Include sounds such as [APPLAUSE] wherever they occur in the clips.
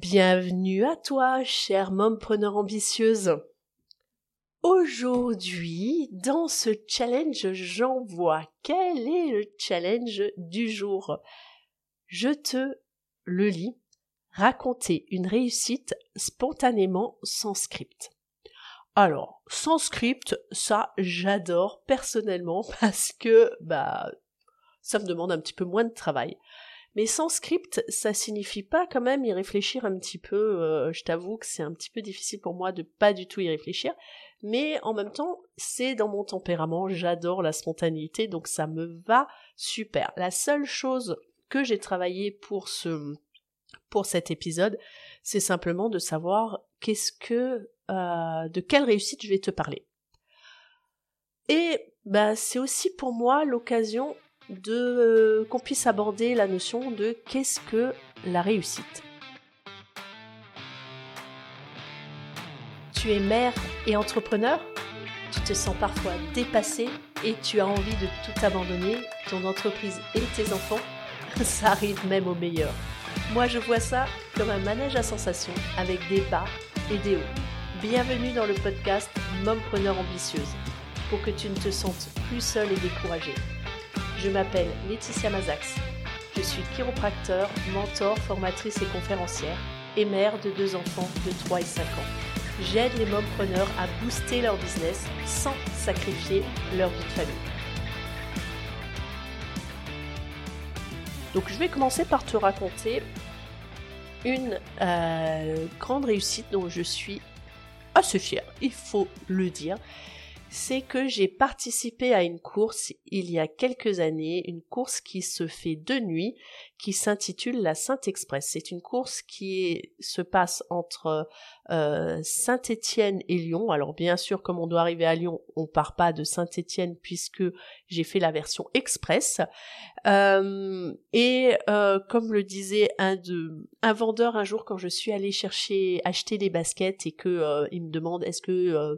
Bienvenue à toi, chère mompreneur ambitieuse. Aujourd'hui, dans ce challenge, j'envoie. Quel est le challenge du jour Je te le lis. Raconter une réussite spontanément sans script. Alors, sans script, ça, j'adore personnellement [LAUGHS] parce que, bah, ça me demande un petit peu moins de travail. Mais sans script, ça signifie pas quand même y réfléchir un petit peu. Euh, je t'avoue que c'est un petit peu difficile pour moi de pas du tout y réfléchir. Mais en même temps, c'est dans mon tempérament. J'adore la spontanéité, donc ça me va super. La seule chose que j'ai travaillé pour ce pour cet épisode, c'est simplement de savoir qu'est-ce que euh, de quelle réussite je vais te parler. Et bah c'est aussi pour moi l'occasion de euh, qu'on puisse aborder la notion de qu'est-ce que la réussite. Tu es mère et entrepreneur Tu te sens parfois dépassé et tu as envie de tout abandonner, ton entreprise et tes enfants [LAUGHS] Ça arrive même au meilleur. Moi je vois ça comme un manège à sensations avec des bas et des hauts. Bienvenue dans le podcast Mompreneur ambitieuse pour que tu ne te sentes plus seule et découragée. Je m'appelle Laetitia Mazax. Je suis chiropracteur, mentor, formatrice et conférencière et mère de deux enfants de 3 et 5 ans. J'aide les mompreneurs à booster leur business sans sacrifier leur vie de famille. Donc je vais commencer par te raconter une euh, grande réussite dont je suis assez fière, il faut le dire c'est que j'ai participé à une course il y a quelques années, une course qui se fait de nuit, qui s'intitule la Saint-Express. C'est une course qui se passe entre euh, Saint-Étienne et Lyon. Alors bien sûr, comme on doit arriver à Lyon, on part pas de Saint-Étienne puisque j'ai fait la version express. Euh, et euh, comme le disait un de un vendeur un jour quand je suis allée chercher acheter des baskets et que il me demande est-ce que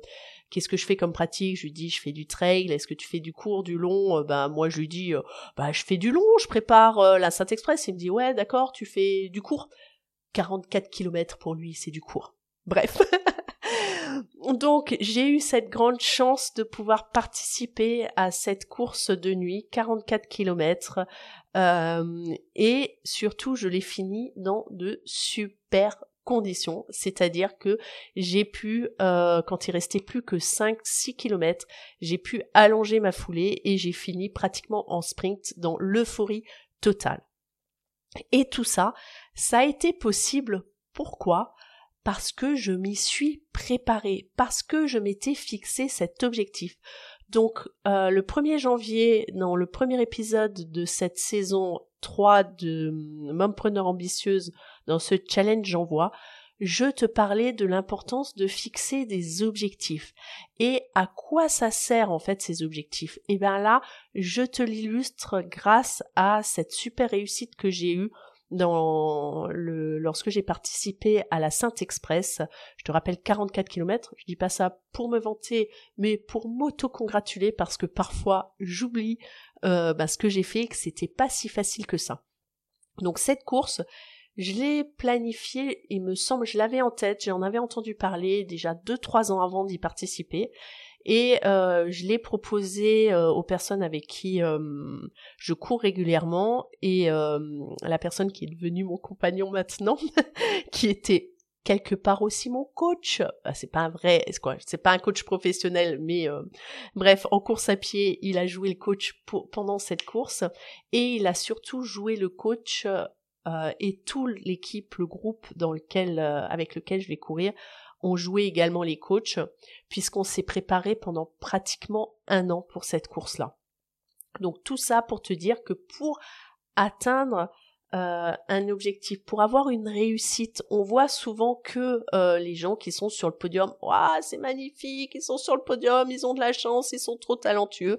qu'est-ce que je fais comme pratique? Je lui dis, je fais du trail. Est-ce que tu fais du court, du long? Ben moi, je lui dis, euh, bah je fais du long. Je prépare euh, la Saint-Express. Il me dit, ouais, d'accord, tu fais du court. 44 km pour lui, c'est du court. Bref. [LAUGHS] Donc j'ai eu cette grande chance de pouvoir participer à cette course de nuit, 44 km, euh, et surtout je l'ai fini dans de super conditions, c'est-à-dire que j'ai pu, euh, quand il restait plus que 5-6 km, j'ai pu allonger ma foulée et j'ai fini pratiquement en sprint dans l'euphorie totale. Et tout ça, ça a été possible. Pourquoi? Parce que je m'y suis préparée, parce que je m'étais fixé cet objectif. Donc euh, le 1er janvier, dans le premier épisode de cette saison 3 de Mompreneur ambitieuse, dans ce challenge j'envoie, je te parlais de l'importance de fixer des objectifs. Et à quoi ça sert en fait ces objectifs? Et eh bien là, je te l'illustre grâce à cette super réussite que j'ai eue lorsque j'ai participé à la Sainte Express, je te rappelle 44 km, je dis pas ça pour me vanter, mais pour m'auto-congratuler parce que parfois j'oublie euh, bah, ce que j'ai fait et que c'était pas si facile que ça. Donc cette course, je l'ai planifiée, il me semble, je l'avais en tête, j'en avais entendu parler déjà deux trois ans avant d'y participer, et euh, je l'ai proposé euh, aux personnes avec qui euh, je cours régulièrement et la personne qui est devenue mon compagnon maintenant, [LAUGHS] qui était quelque part aussi mon coach. C'est pas un vrai, C'est pas un coach professionnel, mais bref, en course à pied, il a joué le coach pendant cette course et il a surtout joué le coach et toute l'équipe, le groupe dans lequel, avec lequel je vais courir, ont joué également les coachs, puisqu'on s'est préparé pendant pratiquement un an pour cette course-là. Donc tout ça pour te dire que pour atteindre euh, un objectif, pour avoir une réussite, on voit souvent que euh, les gens qui sont sur le podium, waouh, c'est magnifique, ils sont sur le podium, ils ont de la chance, ils sont trop talentueux.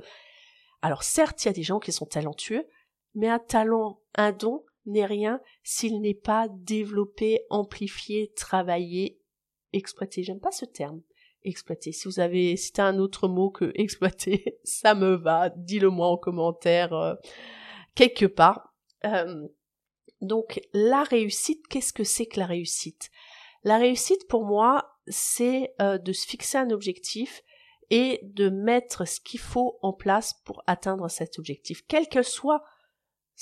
Alors certes, il y a des gens qui sont talentueux, mais un talent, un don n'est rien s'il n'est pas développé, amplifié, travaillé exploiter. J'aime pas ce terme. Exploiter. Si vous avez, si t'as un autre mot que [LAUGHS] exploiter, ça me va. Dis-le moi en commentaire, euh, quelque part. Euh, Donc la réussite, qu'est-ce que c'est que la réussite? La réussite pour moi, c'est euh, de se fixer un objectif et de mettre ce qu'il faut en place pour atteindre cet objectif, quel que soit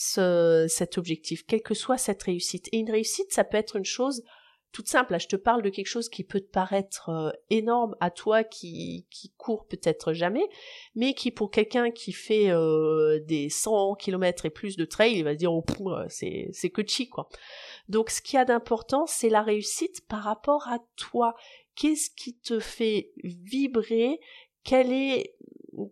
ce, cet objectif, quelle que soit cette réussite. Et une réussite, ça peut être une chose toute simple. Là, je te parle de quelque chose qui peut te paraître euh, énorme à toi qui, qui court peut-être jamais, mais qui pour quelqu'un qui fait euh, des 100 km et plus de trail, il va se dire oh c'est c'est que chi quoi. Donc ce qu'il y a d'important, c'est la réussite par rapport à toi. Qu'est-ce qui te fait vibrer? Quelle est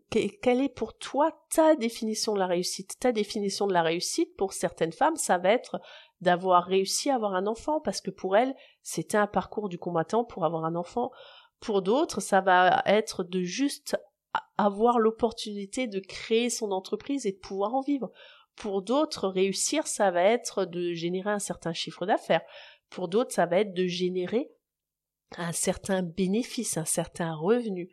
quelle est pour toi ta définition de la réussite? Ta définition de la réussite, pour certaines femmes, ça va être d'avoir réussi à avoir un enfant, parce que pour elles, c'était un parcours du combattant pour avoir un enfant. Pour d'autres, ça va être de juste avoir l'opportunité de créer son entreprise et de pouvoir en vivre. Pour d'autres, réussir, ça va être de générer un certain chiffre d'affaires. Pour d'autres, ça va être de générer un certain bénéfice, un certain revenu.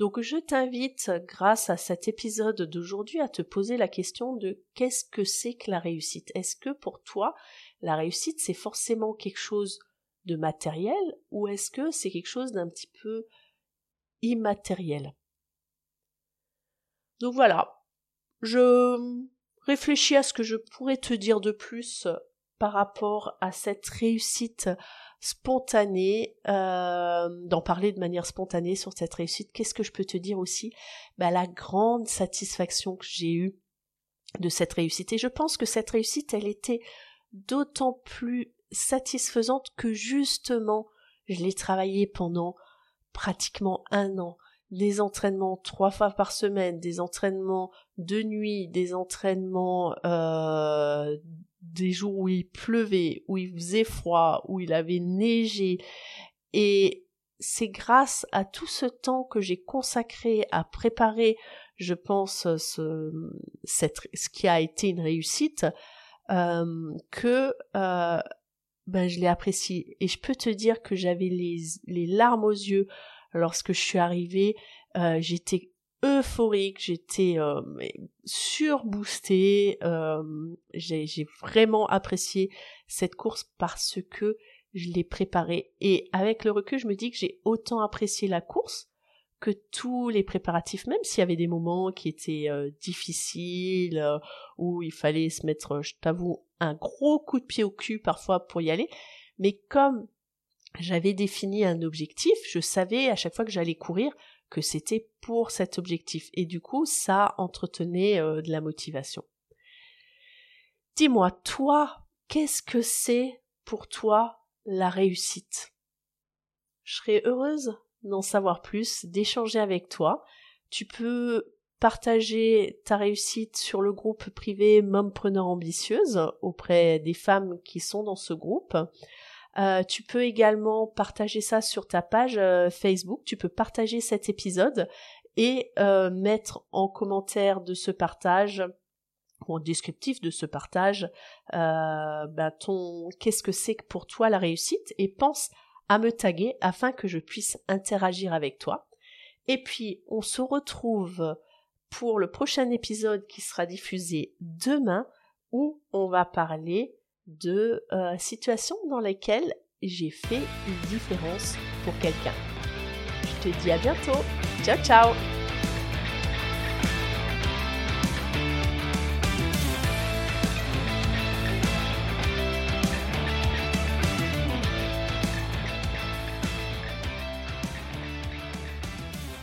Donc je t'invite, grâce à cet épisode d'aujourd'hui, à te poser la question de qu'est-ce que c'est que la réussite? Est-ce que pour toi, la réussite, c'est forcément quelque chose de matériel ou est-ce que c'est quelque chose d'un petit peu immatériel? Donc voilà, je réfléchis à ce que je pourrais te dire de plus par rapport à cette réussite spontanée, euh, d'en parler de manière spontanée sur cette réussite. Qu'est-ce que je peux te dire aussi? Bah, La grande satisfaction que j'ai eue de cette réussite. Et je pense que cette réussite, elle était d'autant plus satisfaisante que justement, je l'ai travaillée pendant pratiquement un an. Des entraînements trois fois par semaine, des entraînements de nuit, des entraînements euh, des jours où il pleuvait, où il faisait froid, où il avait neigé. Et c'est grâce à tout ce temps que j'ai consacré à préparer, je pense, ce, cette, ce qui a été une réussite, euh, que euh, ben, je l'ai apprécié. Et je peux te dire que j'avais les, les larmes aux yeux lorsque je suis arrivée. Euh, j'étais euphorique, j'étais euh, surboostée, euh, j'ai vraiment apprécié cette course parce que je l'ai préparée et avec le recul je me dis que j'ai autant apprécié la course que tous les préparatifs, même s'il y avait des moments qui étaient euh, difficiles, où il fallait se mettre, je t'avoue, un gros coup de pied au cul parfois pour y aller, mais comme j'avais défini un objectif, je savais à chaque fois que j'allais courir que c'était pour cet objectif, et du coup ça entretenait euh, de la motivation. Dis-moi, toi, qu'est-ce que c'est pour toi la réussite? Je serais heureuse d'en savoir plus, d'échanger avec toi. Tu peux partager ta réussite sur le groupe privé Mompreneur Ambitieuse auprès des femmes qui sont dans ce groupe. Euh, tu peux également partager ça sur ta page euh, Facebook. Tu peux partager cet épisode et euh, mettre en commentaire de ce partage ou en descriptif de ce partage bah, ton qu'est-ce que c'est pour toi la réussite et pense à me taguer afin que je puisse interagir avec toi. Et puis, on se retrouve pour le prochain épisode qui sera diffusé demain où on va parler de euh, situations dans lesquelles j'ai fait une différence pour quelqu'un. Je te dis à bientôt. Ciao ciao